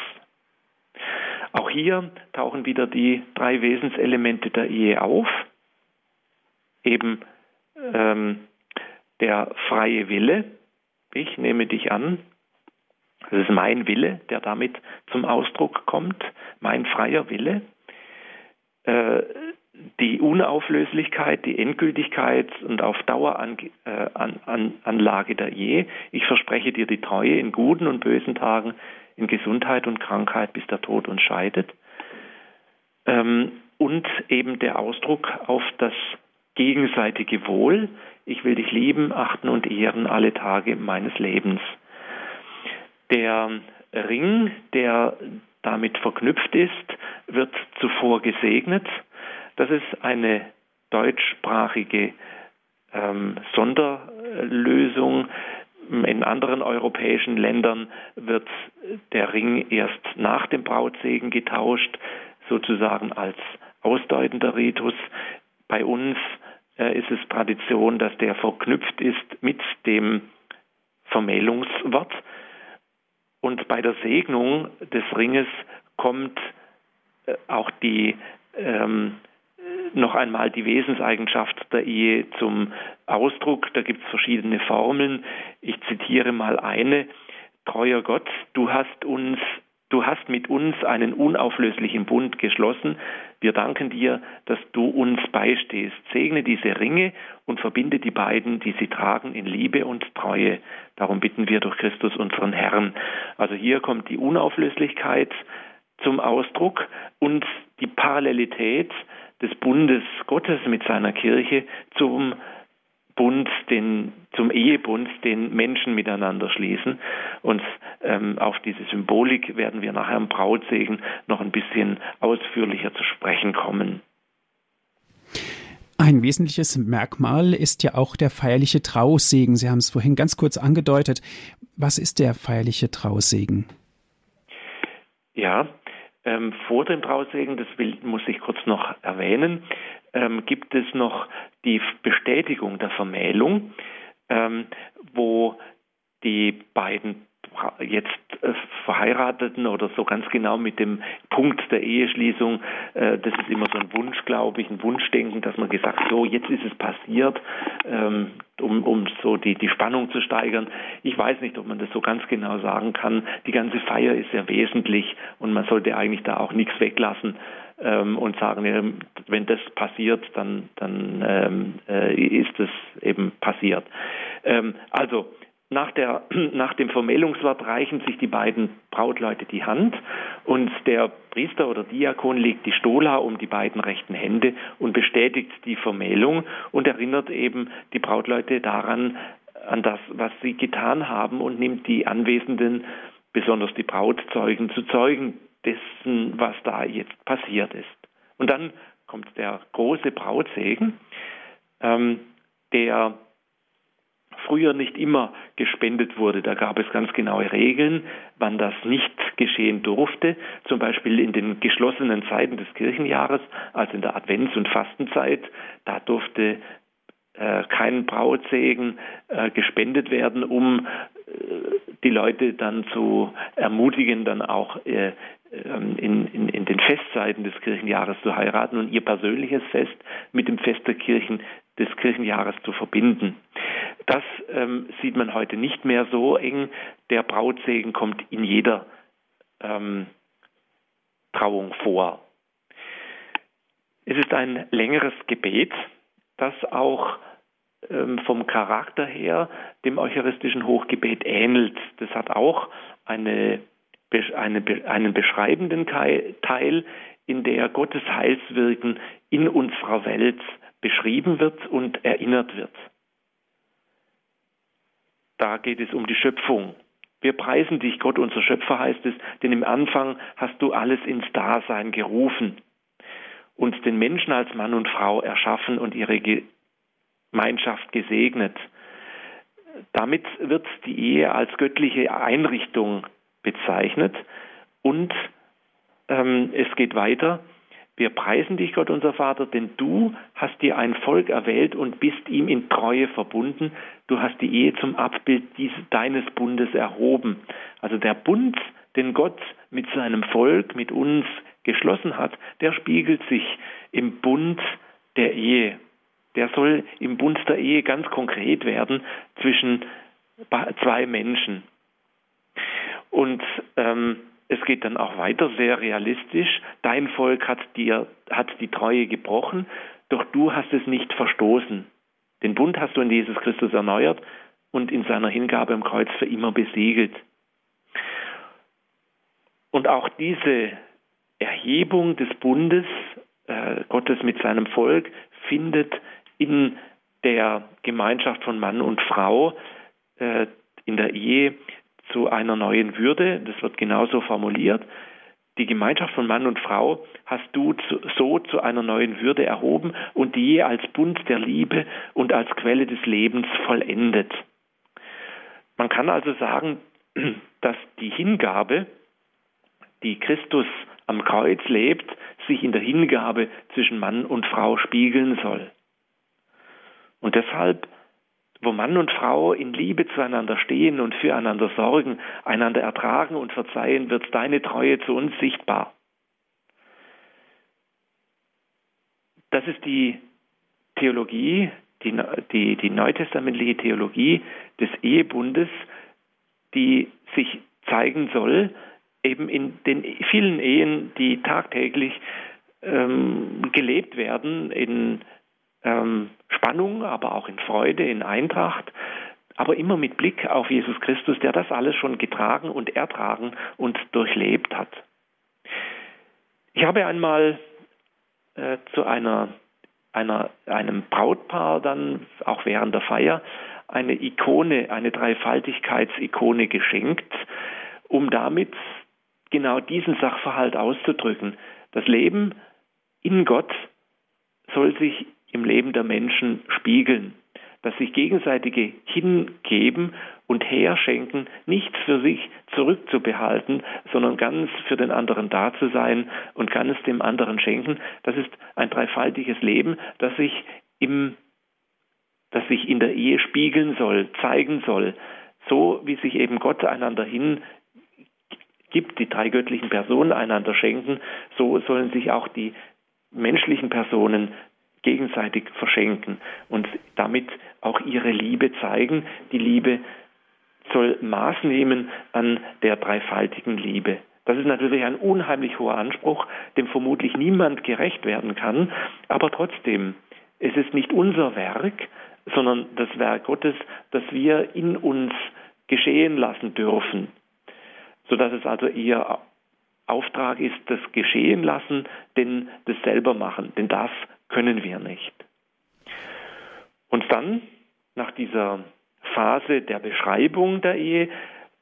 B: Auch hier tauchen wieder die drei Wesenselemente der Ehe auf. Eben ähm, der freie Wille, ich nehme dich an, das ist mein Wille, der damit zum Ausdruck kommt, mein freier Wille. Äh, die Unauflöslichkeit, die Endgültigkeit und auf Dauer an, äh, an, an, Anlage der Ehe. Ich verspreche dir die Treue in guten und bösen Tagen, in Gesundheit und Krankheit, bis der Tod uns scheidet. Ähm, und eben der Ausdruck auf das gegenseitige Wohl. Ich will dich lieben, achten und ehren alle Tage meines Lebens. Der Ring, der damit verknüpft ist, wird zuvor gesegnet das ist eine deutschsprachige ähm, Sonderlösung. In anderen europäischen Ländern wird der Ring erst nach dem Brautsegen getauscht, sozusagen als ausdeutender Ritus. Bei uns äh, ist es Tradition, dass der verknüpft ist mit dem Vermählungswort. Und bei der Segnung des Ringes kommt äh, auch die ähm, noch einmal die Wesenseigenschaft der Ehe zum Ausdruck. Da gibt es verschiedene Formeln. Ich zitiere mal eine. Treuer Gott, du hast uns Du hast mit uns einen unauflöslichen Bund geschlossen. Wir danken dir, dass du uns beistehst. Segne diese Ringe und verbinde die beiden, die sie tragen, in Liebe und Treue. Darum bitten wir durch Christus unseren Herrn. Also hier kommt die Unauflöslichkeit zum Ausdruck und die Parallelität des Bundes Gottes mit seiner Kirche zum Bund, den, zum Ehebund, den Menschen miteinander schließen. Und ähm, auf diese Symbolik werden wir nachher im Brautsegen noch ein bisschen ausführlicher zu sprechen kommen.
A: Ein wesentliches Merkmal ist ja auch der feierliche Trausegen. Sie haben es vorhin ganz kurz angedeutet. Was ist der feierliche Trausegen?
B: Ja, ähm, vor dem Trausegen, das will, muss ich kurz noch erwähnen, ähm, gibt es noch die Bestätigung der Vermählung, ähm, wo die beiden jetzt äh, Verheirateten oder so ganz genau mit dem Punkt der Eheschließung, äh, das ist immer so ein Wunsch, glaube ich, ein Wunschdenken, dass man gesagt, so jetzt ist es passiert, ähm, um, um so die, die Spannung zu steigern. Ich weiß nicht, ob man das so ganz genau sagen kann. Die ganze Feier ist sehr wesentlich und man sollte eigentlich da auch nichts weglassen ähm, und sagen, ja, wenn das passiert, dann, dann ähm, äh, ist es eben passiert. Also nach, der, [CLEARS THROAT] nach dem Vermählungswort reichen sich die beiden Brautleute die Hand und der Priester oder Diakon legt die Stola um die beiden rechten Hände und bestätigt die Vermählung und erinnert eben die Brautleute daran, an das, was sie getan haben und nimmt die Anwesenden, besonders die Brautzeugen, zu Zeugen dessen, was da jetzt passiert ist. Und dann kommt der große Brautsegen, ähm, der früher nicht immer gespendet wurde. Da gab es ganz genaue Regeln, wann das nicht geschehen durfte. Zum Beispiel in den geschlossenen Zeiten des Kirchenjahres, also in der Advents- und Fastenzeit, da durfte äh, kein Brautsegen äh, gespendet werden, um äh, die Leute dann zu ermutigen, dann auch äh, ähm, in, in, in, den Festzeiten des Kirchenjahres zu heiraten und ihr persönliches Fest mit dem Fest der Kirchen des Kirchenjahres zu verbinden. Das ähm, sieht man heute nicht mehr so eng. Der Brautsegen kommt in jeder ähm, Trauung vor. Es ist ein längeres Gebet, das auch ähm, vom Charakter her dem eucharistischen Hochgebet ähnelt. Das hat auch eine, eine, einen beschreibenden Teil, in der Gottes Heilswirken in unserer Welt beschrieben wird und erinnert wird. Da geht es um die Schöpfung. Wir preisen dich, Gott, unser Schöpfer heißt es, denn im Anfang hast du alles ins Dasein gerufen und den Menschen als Mann und Frau erschaffen und ihre Gemeinschaft gesegnet. Damit wird die Ehe als göttliche Einrichtung bezeichnet und ähm, es geht weiter. Wir preisen dich, Gott unser Vater, denn du hast dir ein Volk erwählt und bist ihm in Treue verbunden. Du hast die Ehe zum Abbild deines Bundes erhoben. Also der Bund, den Gott mit seinem Volk, mit uns geschlossen hat, der spiegelt sich im Bund der Ehe. Der soll im Bund der Ehe ganz konkret werden zwischen zwei Menschen. Und ähm, es geht dann auch weiter sehr realistisch. Dein Volk hat dir, hat die Treue gebrochen, doch du hast es nicht verstoßen. Den Bund hast du in Jesus Christus erneuert und in seiner Hingabe am Kreuz für immer besiegelt. Und auch diese Erhebung des Bundes äh, Gottes mit seinem Volk findet in der Gemeinschaft von Mann und Frau äh, in der Ehe zu einer neuen Würde. Das wird genauso formuliert. Die Gemeinschaft von Mann und Frau hast du so zu einer neuen Würde erhoben und die als Bund der Liebe und als Quelle des Lebens vollendet. Man kann also sagen, [CLEARS THROAT] dass die Hingabe, die Christus am Kreuz lebt, sich in der Hingabe zwischen Mann und Frau spiegeln soll. Und deshalb wo Mann und Frau in Liebe zueinander stehen und füreinander sorgen, einander ertragen und verzeihen, wird deine Treue zu uns sichtbar. Das ist die Theologie, die, die, die neutestamentliche Theologie des Ehebundes, die sich zeigen soll, eben in den vielen Ehen, die tagtäglich ähm, gelebt werden, in ähm, Spannung, aber auch in Freude, in Eintracht, aber immer mit Blick auf Jesus Christus, der das alles schon getragen und ertragen und durchlebt hat. Ich habe einmal äh, zu einer, einer, einem Brautpaar dann auch während der Feier eine Ikone, eine Dreifaltigkeitsikone geschenkt, um damit genau diesen Sachverhalt auszudrücken. Das Leben in Gott soll sich im Leben der Menschen spiegeln. Das sich gegenseitige Hingeben und Herschenken, nichts für sich zurückzubehalten, sondern ganz für den anderen da zu sein und ganz dem anderen schenken, das ist ein dreifaltiges Leben, das sich im das sich in der Ehe spiegeln soll, zeigen soll, so wie sich eben Gott einander hin gibt, die drei göttlichen Personen einander schenken, so sollen sich auch die menschlichen Personen gegenseitig verschenken und damit auch ihre Liebe zeigen. Die Liebe soll Maß nehmen an der dreifaltigen Liebe. Das ist natürlich ein unheimlich hoher Anspruch, dem vermutlich niemand gerecht werden kann, aber trotzdem, es ist nicht unser Werk, sondern das Werk Gottes, dass wir in uns geschehen lassen dürfen, sodass es also ihr Auftrag ist, das geschehen lassen, denn das selber machen, denn das können wir nicht. Und dann, nach dieser Phase der Beschreibung der Ehe,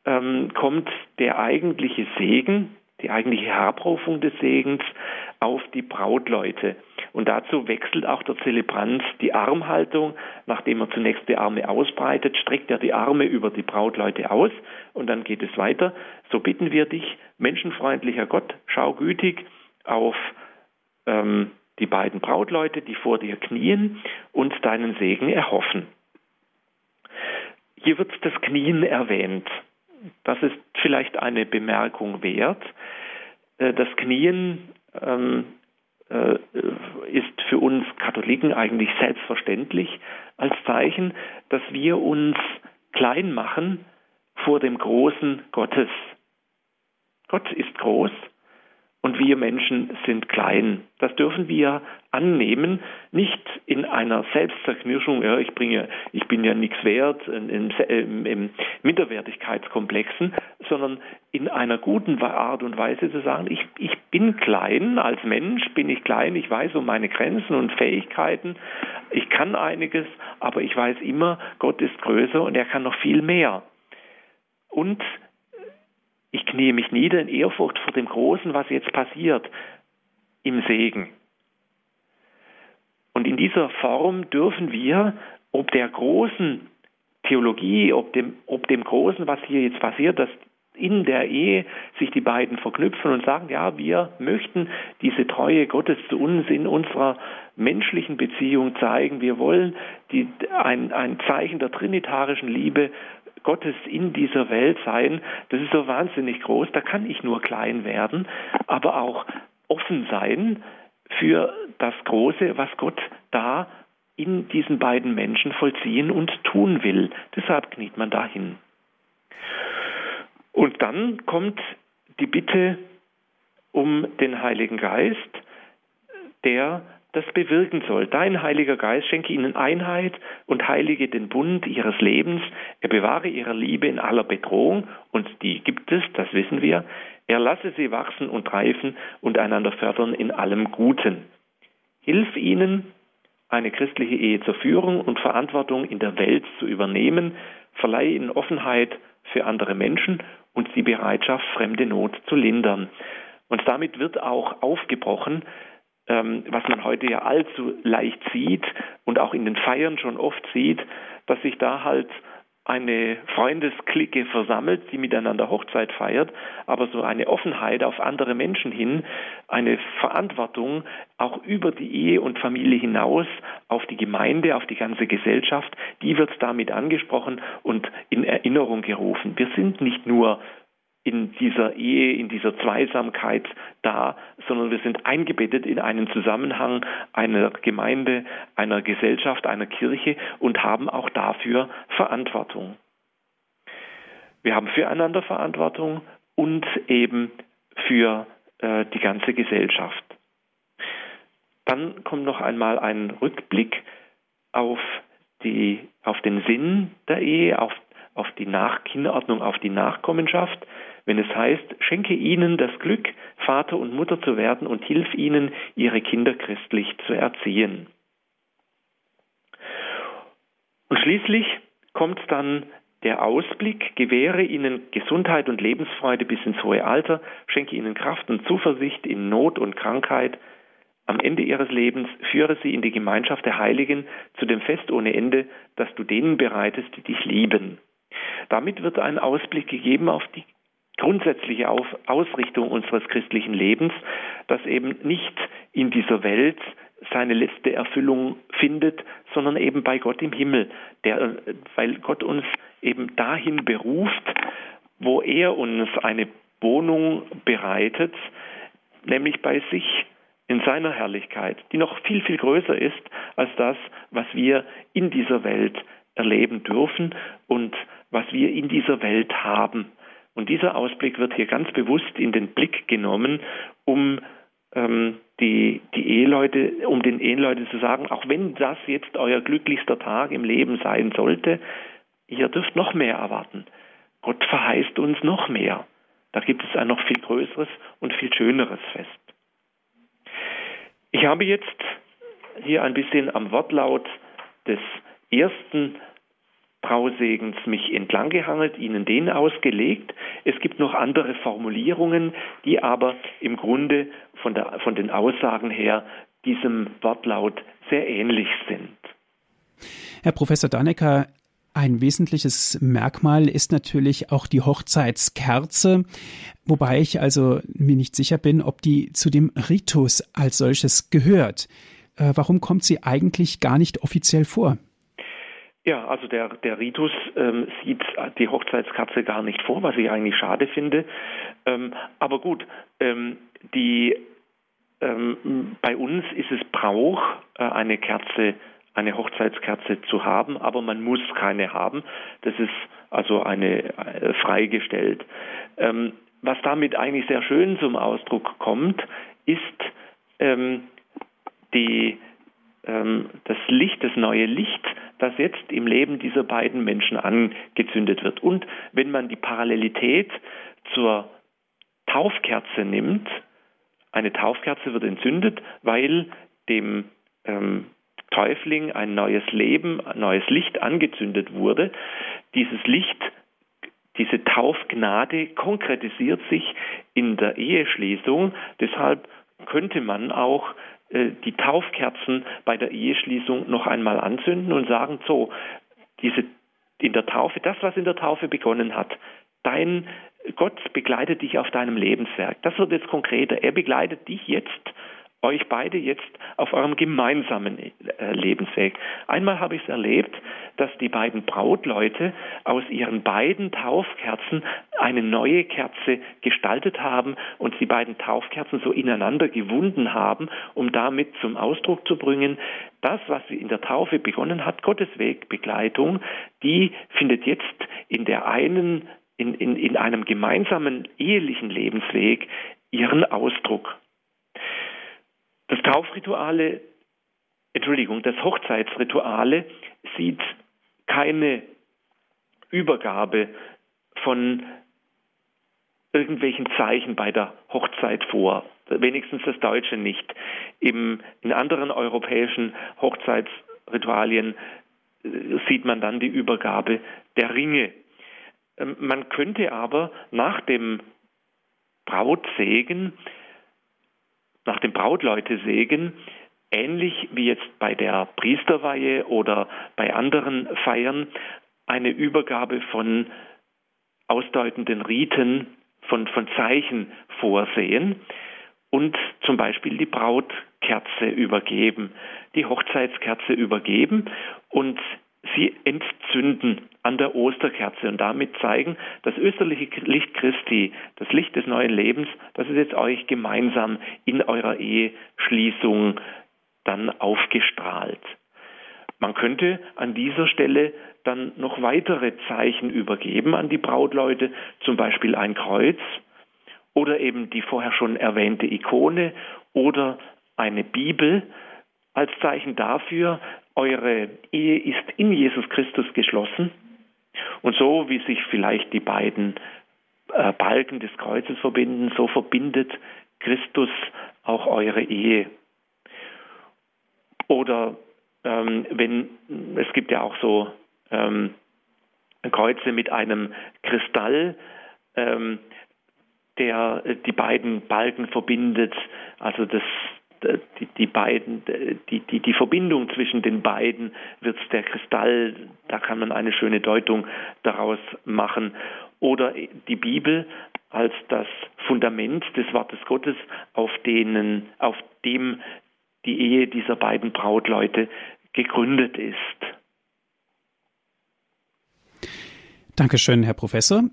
B: ähm, kommt der eigentliche Segen, die eigentliche Herberufung des Segens auf die Brautleute. Und dazu wechselt auch der Zelebrant die Armhaltung. Nachdem er zunächst die Arme ausbreitet, streckt er die Arme über die Brautleute aus und dann geht es weiter. So bitten wir dich, menschenfreundlicher Gott, schau gütig auf ähm, die beiden Brautleute, die vor dir knien und deinen Segen erhoffen. Hier wird das Knien erwähnt. Das ist vielleicht eine Bemerkung wert. Äh, das Knien ähm, äh, ist für uns Katholiken eigentlich selbstverständlich als Zeichen, dass wir uns klein machen vor dem großen Gottes. Gott ist groß und wir Menschen sind klein. Das dürfen wir annehmen, nicht in einer Selbstzerknirschung, ja, ich, bringe, ich bin ja nichts wert, in, in, in Minderwertigkeitskomplexen, sondern in einer guten Art und Weise zu sagen, ich, ich bin klein, als Mensch bin ich klein, ich weiß um meine Grenzen und Fähigkeiten, ich kann einiges, aber ich weiß immer, Gott ist größer und er kann noch viel mehr. Und ich knie mich nieder in Ehrfurcht vor dem Großen, was jetzt passiert, im Segen. Und in dieser Form dürfen wir, ob der großen Theologie, ob dem, ob dem Großen, was hier jetzt passiert, dass in der Ehe sich die beiden verknüpfen und sagen, ja, wir möchten diese Treue Gottes zu uns in unserer menschlichen Beziehung zeigen. Wir wollen die, ein, ein Zeichen der trinitarischen Liebe Gottes in dieser Welt sein, das ist so wahnsinnig groß, da kann ich nur klein werden, aber auch offen sein für das Große, was Gott da in diesen beiden Menschen vollziehen und tun will. Deshalb kniet man dahin. Und dann kommt die Bitte um den Heiligen Geist, der das bewirken soll. Dein Heiliger Geist schenke ihnen Einheit und heilige den Bund ihres Lebens. Er bewahre ihre Liebe in aller Bedrohung, und die gibt es, das wissen wir. Er lasse sie wachsen und reifen und einander fördern in allem Guten. Hilf ihnen, eine christliche Ehe zur Führung und Verantwortung in der Welt zu übernehmen, verleihe ihnen Offenheit für andere Menschen und die Bereitschaft, fremde Not zu lindern. Und damit wird auch aufgebrochen, was man heute ja allzu leicht sieht und auch in den Feiern schon oft sieht, dass sich da halt eine Freundesklicke versammelt, die miteinander Hochzeit feiert, aber so eine Offenheit auf andere Menschen hin, eine Verantwortung auch über die Ehe und Familie hinaus auf die Gemeinde, auf die ganze Gesellschaft, die wird damit angesprochen und in Erinnerung gerufen. Wir sind nicht nur in dieser Ehe, in dieser Zweisamkeit da, sondern wir sind eingebettet in einen Zusammenhang einer Gemeinde, einer Gesellschaft, einer Kirche und haben auch dafür Verantwortung. Wir haben füreinander Verantwortung und eben für äh, die ganze Gesellschaft. Dann kommt noch einmal ein Rückblick auf, die, auf den Sinn der Ehe, auf, auf die Nachkinderordnung, auf die Nachkommenschaft wenn es heißt, schenke ihnen das Glück, Vater und Mutter zu werden und hilf ihnen, ihre Kinder christlich zu erziehen. Und schließlich kommt dann der Ausblick, gewähre ihnen Gesundheit und Lebensfreude bis ins hohe Alter, schenke ihnen Kraft und Zuversicht in Not und Krankheit. Am Ende ihres Lebens führe sie in die Gemeinschaft der Heiligen zu dem Fest ohne Ende, das du denen bereitest, die dich lieben. Damit wird ein Ausblick gegeben auf die grundsätzliche Ausrichtung unseres christlichen Lebens, das eben nicht in dieser Welt seine letzte Erfüllung findet, sondern eben bei Gott im Himmel, der, weil Gott uns eben dahin beruft, wo er uns eine Wohnung bereitet, nämlich bei sich in seiner Herrlichkeit, die noch viel, viel größer ist als das, was wir in dieser Welt erleben dürfen und was wir in dieser Welt haben. Und dieser Ausblick wird hier ganz bewusst in den Blick genommen, um ähm, die, die Eheleute, um den Eheleuten zu sagen, auch wenn das jetzt euer glücklichster Tag im Leben sein sollte, ihr dürft noch mehr erwarten. Gott verheißt uns noch mehr. Da gibt es ein noch viel größeres und viel schöneres Fest. Ich habe jetzt hier ein bisschen am Wortlaut des ersten Trausegens mich entlanggehangelt, Ihnen den ausgelegt. Es gibt noch andere Formulierungen, die aber im Grunde von, der, von den Aussagen her diesem Wortlaut sehr ähnlich sind.
A: Herr Professor Dannecker, ein wesentliches Merkmal ist natürlich auch die Hochzeitskerze, wobei ich also mir nicht sicher bin, ob die zu dem Ritus als solches gehört. Äh, warum kommt sie eigentlich gar nicht offiziell vor?
B: Ja, also der, der Ritus ähm, sieht die Hochzeitskerze gar nicht vor, was ich eigentlich schade finde. Ähm, aber gut, ähm, die, ähm, bei uns ist es Brauch, äh, eine Kerze, eine Hochzeitskerze zu haben, aber man muss keine haben. Das ist also eine äh, freigestellt. Ähm, was damit eigentlich sehr schön zum Ausdruck kommt, ist ähm, die, das Licht, das neue Licht, das jetzt im Leben dieser beiden Menschen angezündet wird. Und wenn man die Parallelität zur Taufkerze nimmt, eine Taufkerze wird entzündet, weil dem ähm, Täufling ein neues Leben, ein neues Licht angezündet wurde. Dieses Licht, diese Taufgnade konkretisiert sich in der Eheschließung. Deshalb könnte man auch die Taufkerzen bei der Eheschließung noch einmal anzünden und sagen, so, diese in der Taufe, das, was in der Taufe begonnen hat, dein Gott begleitet dich auf deinem Lebenswerk. Das wird jetzt konkreter. Er begleitet dich jetzt euch beide jetzt auf eurem gemeinsamen äh, Lebensweg. Einmal habe ich es erlebt, dass die beiden Brautleute aus ihren beiden Taufkerzen eine neue Kerze gestaltet haben und die beiden Taufkerzen so ineinander gewunden haben, um damit zum Ausdruck zu bringen, das, was in der Taufe begonnen hat, Gottes Wegbegleitung, die findet jetzt in der einen in, in, in einem gemeinsamen ehelichen Lebensweg ihren Ausdruck. Das Taufrituale, Entschuldigung, das Hochzeitsrituale sieht keine Übergabe von irgendwelchen Zeichen bei der Hochzeit vor. Wenigstens das Deutsche nicht. Im, in anderen europäischen Hochzeitsritualien äh, sieht man dann die Übergabe der Ringe. Ähm, man könnte aber nach dem Brautsegen nach dem Brautleutesegen, ähnlich wie jetzt bei der Priesterweihe oder bei anderen Feiern, eine Übergabe von ausdeutenden Riten, von, von Zeichen vorsehen und zum Beispiel die Brautkerze übergeben, die Hochzeitskerze übergeben und sie entzünden an der Osterkerze und damit zeigen, das österliche Licht Christi, das Licht des neuen Lebens, das ist jetzt euch gemeinsam in eurer Eheschließung dann aufgestrahlt. Man könnte an dieser Stelle dann noch weitere Zeichen übergeben an die Brautleute, zum Beispiel ein Kreuz oder eben die vorher schon erwähnte Ikone oder eine Bibel als Zeichen dafür, eure Ehe ist in Jesus Christus geschlossen. Und so wie sich vielleicht die beiden äh, Balken des Kreuzes verbinden, so verbindet Christus auch eure Ehe. Oder ähm, wenn es gibt ja auch so ähm, Kreuze mit einem Kristall, ähm, der die beiden Balken verbindet, also das die, die beiden, die, die, die Verbindung zwischen den beiden wird der Kristall, da kann man eine schöne Deutung daraus machen. Oder die Bibel als das Fundament des Wortes Gottes, auf denen, auf dem die Ehe dieser beiden Brautleute gegründet ist.
A: Dankeschön, Herr Professor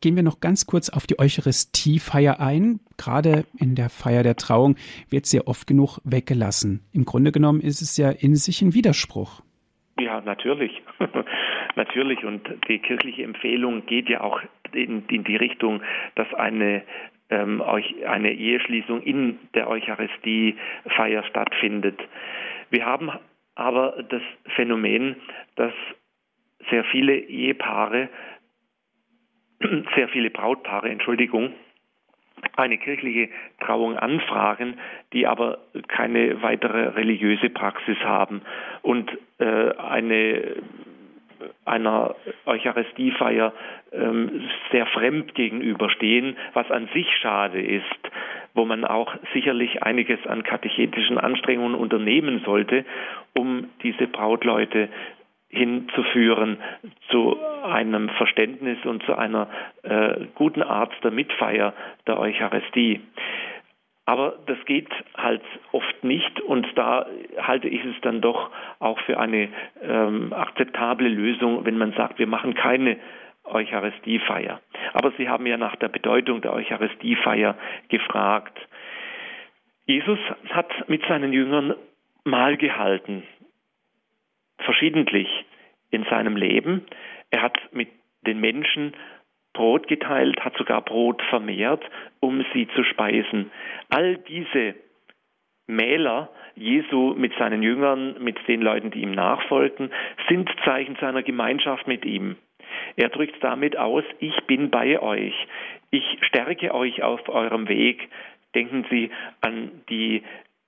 A: gehen wir noch ganz kurz auf die Eucharistiefeier ein. Gerade in der Feier der Trauung wird sehr oft genug weggelassen. Im Grunde genommen ist es ja in sich ein Widerspruch.
B: Ja, natürlich. [LAUGHS] natürlich. Und die kirchliche Empfehlung geht ja auch in, in die Richtung, dass eine ähm, eine Eheschließung in der Eucharistiefeier stattfindet. Wir haben aber das Phänomen, dass sehr viele Ehepaare sehr viele Brautpaare, Entschuldigung, eine kirchliche Trauung anfragen, die aber keine weitere religiöse Praxis haben. Und äh, eine einer Eucharistiefeier ähm, sehr fremd gegenüberstehen, was an sich schade ist, wo man auch sicherlich einiges an katechetischen Anstrengungen unternehmen sollte, um diese Brautleute hinzuführen zu einem Verständnis und zu einer äh, guten Art der Mitfeier der Eucharistie. Aber das geht halt oft nicht und da halte ich es dann doch auch für eine ähm, akzeptable Lösung, wenn man sagt, wir machen keine Eucharistiefeier. Aber Sie haben ja nach der Bedeutung der Eucharistiefeier gefragt. Jesus hat mit seinen Jüngern Mahl gehalten verschiedentlich in seinem Leben. Er hat mit den Menschen Brot geteilt, hat sogar Brot vermehrt, um sie zu speisen. All diese Mähler Jesu mit seinen Jüngern, mit den Leuten, die ihm nachfolgten, sind Zeichen seiner Gemeinschaft mit ihm. Er drückt damit aus, ich bin bei euch, ich stärke euch auf eurem Weg. Denken Sie an die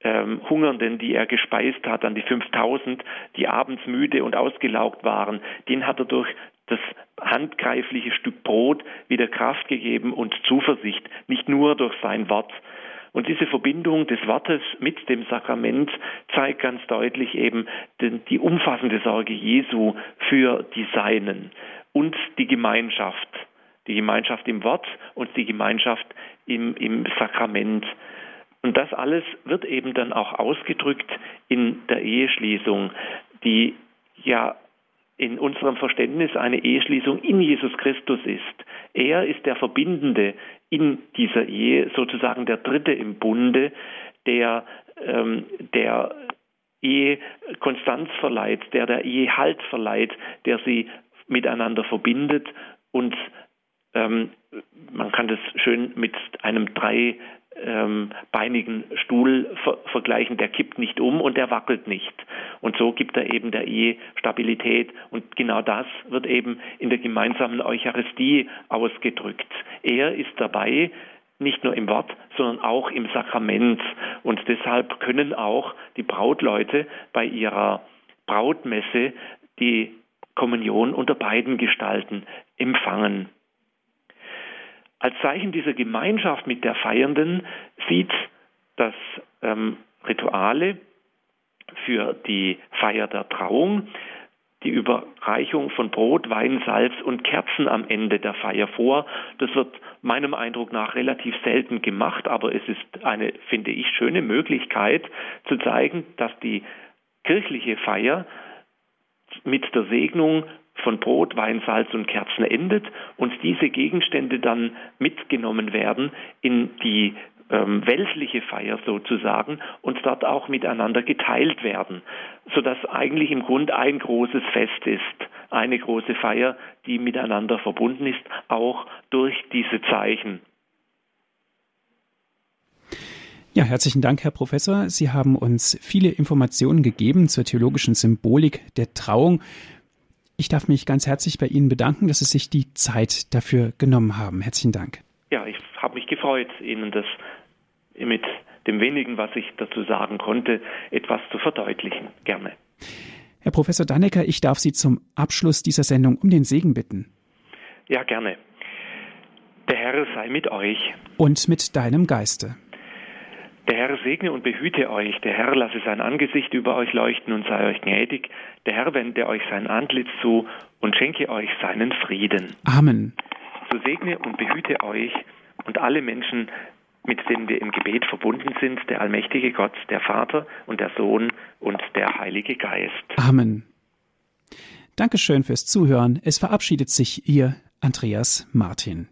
B: ähm, Hungernden, die er gespeist hat, an die 5000, die abends müde und ausgelaugt waren, den hat er durch das handgreifliche Stück Brot wieder Kraft gegeben und Zuversicht, nicht nur durch sein Wort. Und diese Verbindung des Wortes mit dem Sakrament zeigt ganz deutlich eben die umfassende Sorge Jesu für die Seinen und die Gemeinschaft. Die Gemeinschaft im Wort und die Gemeinschaft im, im Sakrament. Und das alles wird eben dann auch ausgedrückt in der Eheschließung, die ja in unserem Verständnis eine Eheschließung in Jesus Christus ist. Er ist der Verbindende in dieser Ehe, sozusagen der Dritte im Bunde, der ähm, der Ehe Konstanz verleiht, der der Ehe Halt verleiht, der sie miteinander verbindet und ähm, man kann das schön mit einem drei ähm, beinigen Stuhl ver vergleichen, der kippt nicht um und der wackelt nicht. Und so gibt er eben der Ehe Stabilität. Und genau das wird eben in der gemeinsamen Eucharistie ausgedrückt. Er ist dabei, nicht nur im Wort, sondern auch im Sakrament. Und deshalb können auch die Brautleute bei ihrer Brautmesse die Kommunion unter beiden Gestalten empfangen. Als Zeichen dieser Gemeinschaft mit der Feiernden sieht das ähm, Rituale für die Feier der Trauung die Überreichung von Brot, Wein, Salz und Kerzen am Ende der Feier vor. Das wird meinem Eindruck nach relativ selten gemacht, aber es ist eine, finde ich, schöne Möglichkeit zu zeigen, dass die kirchliche Feier mit der Segnung von Brot, Wein, Salz und Kerzen endet und diese Gegenstände dann mitgenommen werden in die ähm, weltliche Feier sozusagen und dort auch miteinander geteilt werden, sodass eigentlich im Grund ein großes Fest ist, eine große Feier, die miteinander verbunden ist, auch durch diese Zeichen.
A: Ja, herzlichen Dank, Herr Professor. Sie haben uns viele Informationen gegeben zur theologischen Symbolik der Trauung. Ich darf mich ganz herzlich bei Ihnen bedanken, dass Sie sich die Zeit dafür genommen haben. Herzlichen Dank.
B: Ja, ich habe mich gefreut, Ihnen das mit dem wenigen, was ich dazu sagen konnte, etwas zu verdeutlichen. Gerne.
A: Herr Professor Dannecker, ich darf Sie zum Abschluss dieser Sendung um den Segen bitten.
B: Ja, gerne. Der Herr sei mit euch.
A: Und mit deinem Geiste.
B: Der Herr segne und behüte euch, der Herr lasse sein Angesicht über euch leuchten und sei euch gnädig, der Herr wende euch sein Antlitz zu und schenke euch seinen Frieden.
A: Amen.
B: So segne und behüte euch und alle Menschen, mit denen wir im Gebet verbunden sind, der allmächtige Gott, der Vater und der Sohn und der Heilige Geist.
A: Amen. Dankeschön fürs Zuhören. Es verabschiedet sich Ihr Andreas Martin.